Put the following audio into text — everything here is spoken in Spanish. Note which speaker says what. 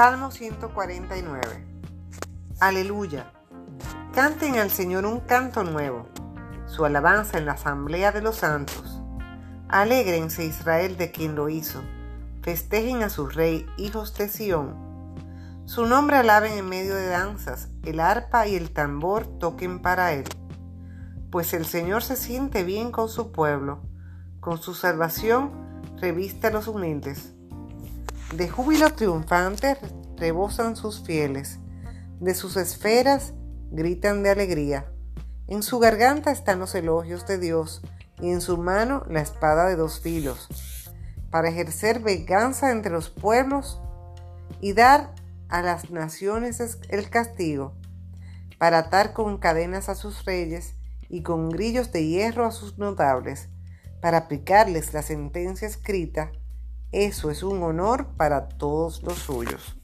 Speaker 1: Salmo 149. Aleluya. Canten al Señor un canto nuevo, su alabanza en la asamblea de los santos. Alégrense Israel de quien lo hizo, festejen a su rey, hijos de Sión. Su nombre alaben en medio de danzas, el arpa y el tambor toquen para él. Pues el Señor se siente bien con su pueblo, con su salvación reviste a los humildes. De júbilo triunfante rebosan sus fieles, de sus esferas gritan de alegría. En su garganta están los elogios de Dios y en su mano la espada de dos filos, para ejercer venganza entre los pueblos y dar a las naciones el castigo, para atar con cadenas a sus reyes y con grillos de hierro a sus notables, para aplicarles la sentencia escrita eso es un honor para todos los suyos.